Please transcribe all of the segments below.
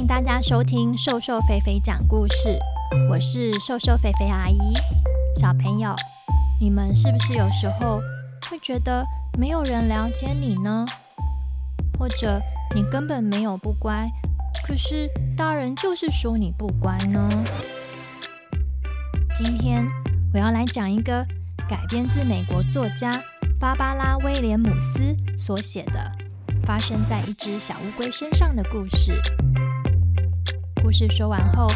迎大家收听瘦瘦肥肥讲故事，我是瘦瘦肥肥阿姨。小朋友，你们是不是有时候会觉得没有人了解你呢？或者你根本没有不乖，可是大人就是说你不乖呢？今天我要来讲一个改编自美国作家芭芭拉·威廉姆斯所写的。发生在一只小乌龟身上的故事。故事说完后，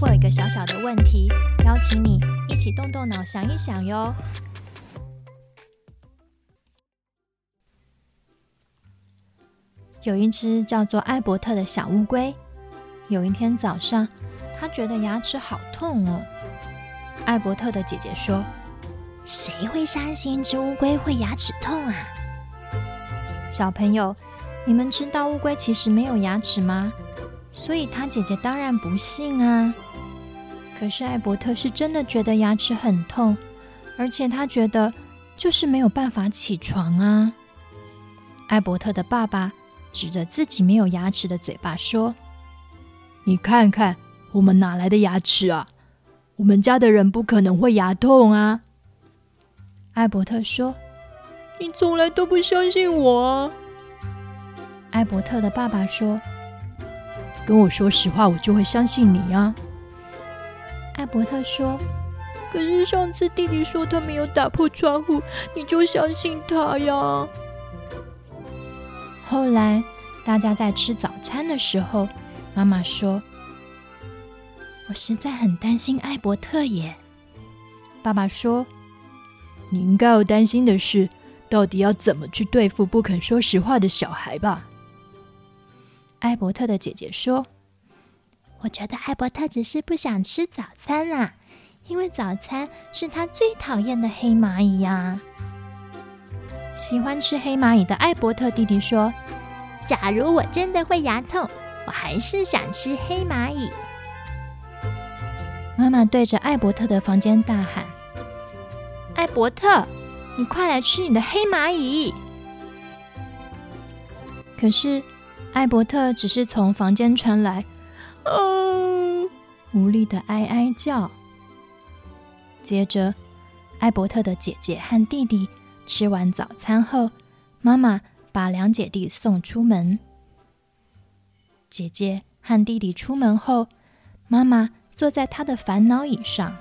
会有一个小小的问题，邀请你一起动动脑想一想哟。有一只叫做艾伯特的小乌龟，有一天早上，它觉得牙齿好痛哦。艾伯特的姐姐说：“谁会相信一只乌龟会牙齿痛啊？”小朋友。你们知道乌龟其实没有牙齿吗？所以他姐姐当然不信啊。可是艾伯特是真的觉得牙齿很痛，而且他觉得就是没有办法起床啊。艾伯特的爸爸指着自己没有牙齿的嘴巴说：“你看看，我们哪来的牙齿啊？我们家的人不可能会牙痛啊。”艾伯特说：“你从来都不相信我啊。”艾伯特的爸爸说：“跟我说实话，我就会相信你呀。”艾伯特说：“可是上次弟弟说他没有打破窗户，你就相信他呀。”后来大家在吃早餐的时候，妈妈说：“我实在很担心艾伯特耶。”爸爸说：“你应该要担心的是，到底要怎么去对付不肯说实话的小孩吧。”艾伯特的姐姐说：“我觉得艾伯特只是不想吃早餐啦，因为早餐是他最讨厌的黑蚂蚁呀。”喜欢吃黑蚂蚁的艾伯特弟弟说：“假如我真的会牙痛，我还是想吃黑蚂蚁。”妈妈对着艾伯特的房间大喊：“艾伯特，你快来吃你的黑蚂蚁！”可是。艾伯特只是从房间传来“嗯”无力的哀哀叫。接着，艾伯特的姐姐和弟弟吃完早餐后，妈妈把两姐弟送出门。姐姐和弟弟出门后，妈妈坐在她的烦恼椅上。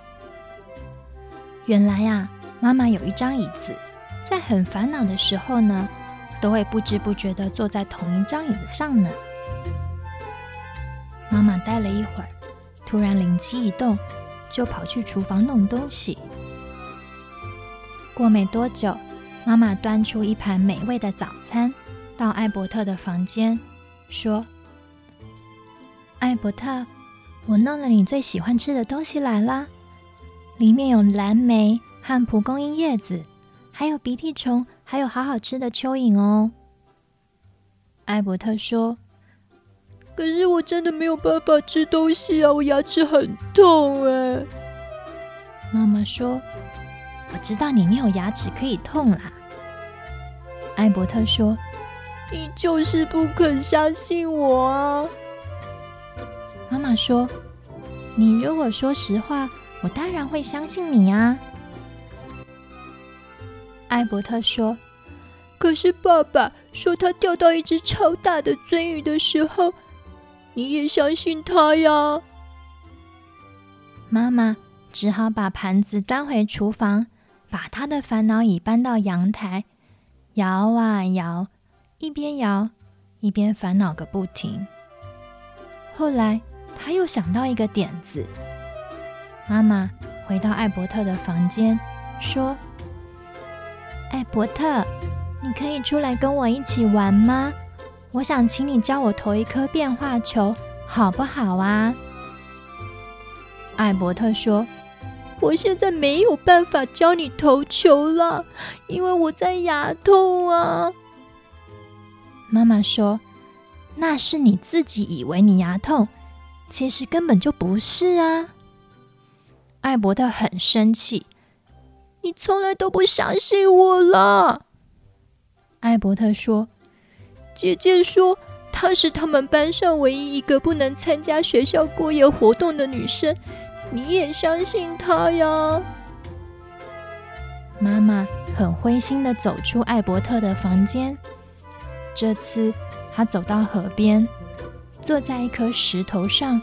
原来呀，妈妈有一张椅子，在很烦恼的时候呢。都会不知不觉地坐在同一张椅子上呢。妈妈待了一会儿，突然灵机一动，就跑去厨房弄东西。过没多久，妈妈端出一盘美味的早餐到艾伯特的房间，说：“艾伯特，我弄了你最喜欢吃的东西来啦，里面有蓝莓和蒲公英叶子，还有鼻涕虫。”还有好好吃的蚯蚓哦，艾伯特说：“可是我真的没有办法吃东西啊，我牙齿很痛哎。”妈妈说：“我知道你没有牙齿可以痛啦。”艾伯特说：“你就是不肯相信我啊。”妈妈说：“你如果说实话，我当然会相信你啊。”艾伯特说：“可是爸爸说他钓到一只超大的鳟鱼的时候，你也相信他呀？”妈妈只好把盘子端回厨房，把他的烦恼椅搬到阳台，摇啊摇，一边摇一边烦恼个不停。后来他又想到一个点子，妈妈回到艾伯特的房间说。艾伯特，你可以出来跟我一起玩吗？我想请你教我投一颗变化球，好不好啊？艾伯特说：“我现在没有办法教你投球了，因为我在牙痛啊。”妈妈说：“那是你自己以为你牙痛，其实根本就不是啊。”艾伯特很生气。你从来都不相信我了，艾伯特说：“姐姐说她是他们班上唯一一个不能参加学校过夜活动的女生，你也相信她呀？妈妈很灰心的走出艾伯特的房间。这次，她走到河边，坐在一颗石头上。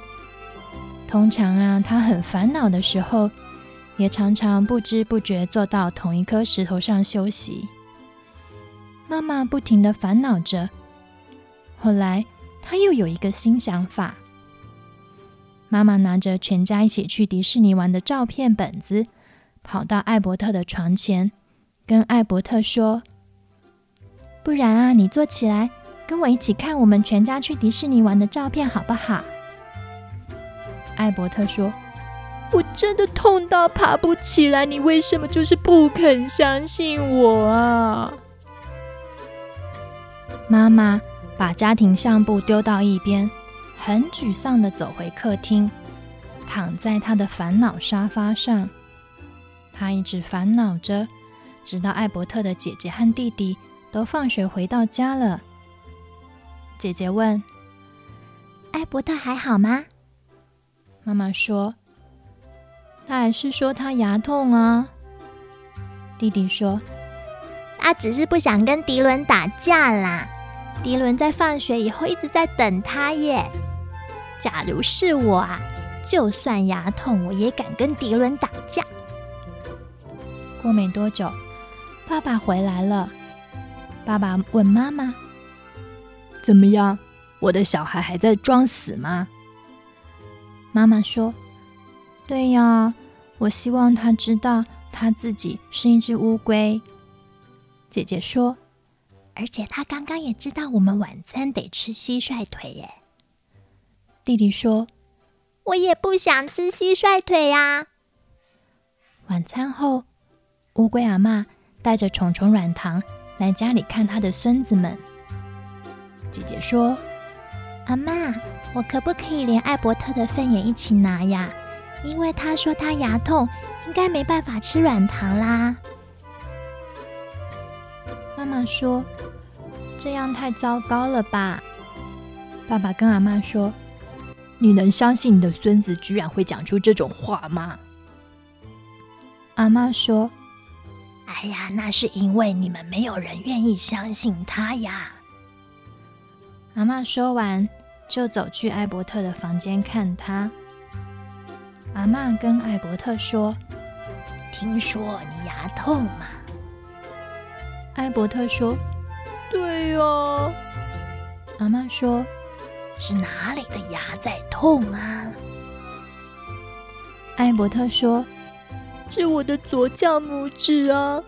通常啊，她很烦恼的时候，也常常不知不觉坐到同一颗石头上休息。妈妈不停地烦恼着。后来，她又有一个新想法。妈妈拿着全家一起去迪士尼玩的照片本子，跑到艾伯特的床前，跟艾伯特说：“不然啊，你坐起来，跟我一起看我们全家去迪士尼玩的照片，好不好？”艾伯特说：“真的痛到爬不起来，你为什么就是不肯相信我啊？”妈妈把家庭相簿丢到一边，很沮丧的走回客厅，躺在她的烦恼沙发上。她一直烦恼着，直到艾伯特的姐姐和弟弟都放学回到家了。姐姐问：“艾伯特还好吗？”妈妈说：“他还是说他牙痛啊。”弟弟说：“他只是不想跟迪伦打架啦。迪伦在放学以后一直在等他耶。假如是我啊，就算牙痛，我也敢跟迪伦打架。”过没多久，爸爸回来了。爸爸问妈妈：“怎么样？我的小孩还在装死吗？”妈妈说：“对呀，我希望他知道他自己是一只乌龟。”姐姐说：“而且他刚刚也知道我们晚餐得吃蟋蟀腿耶。”弟弟说：“我也不想吃蟋蟀腿呀。”晚餐后，乌龟阿妈带着虫虫软糖来家里看他的孙子们。姐姐说：“阿妈。”我可不可以连艾伯特的份也一起拿呀？因为他说他牙痛，应该没办法吃软糖啦。妈妈说：“这样太糟糕了吧？”爸爸跟阿妈说：“你能相信你的孙子居然会讲出这种话吗？”阿妈说：“哎呀，那是因为你们没有人愿意相信他呀。”阿妈说完。就走去艾伯特的房间看他。阿嬷跟艾伯特说：“听说你牙痛吗？”艾伯特说：“对呀。”阿嬷说：“是哪里的牙在痛啊？”艾伯特说：“是我的左脚拇指啊！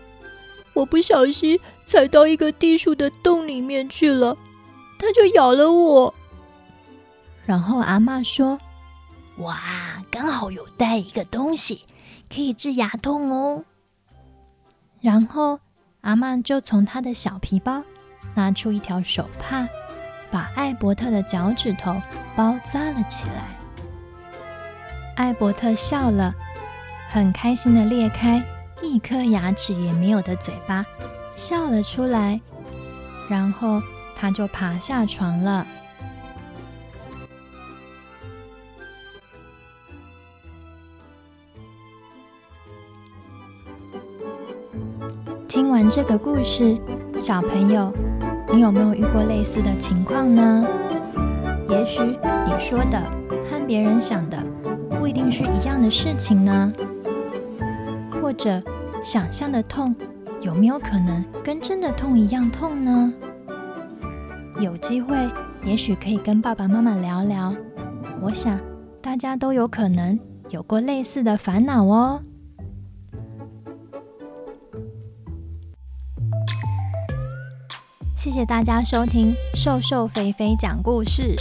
我不小心踩到一个地鼠的洞里面去了，它就咬了我。”然后阿嬷说：“哇，刚好有带一个东西，可以治牙痛哦。”然后阿曼就从他的小皮包拿出一条手帕，把艾伯特的脚趾头包扎了起来。艾伯特笑了，很开心的裂开一颗牙齿也没有的嘴巴，笑了出来。然后他就爬下床了。听完这个故事，小朋友，你有没有遇过类似的情况呢？也许你说的和别人想的不一定是一样的事情呢。或者想象的痛，有没有可能跟真的痛一样痛呢？有机会，也许可以跟爸爸妈妈聊聊。我想大家都有可能有过类似的烦恼哦。谢谢大家收听瘦瘦肥肥讲故事，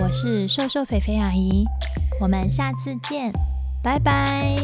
我是瘦瘦肥肥阿姨，我们下次见，拜拜。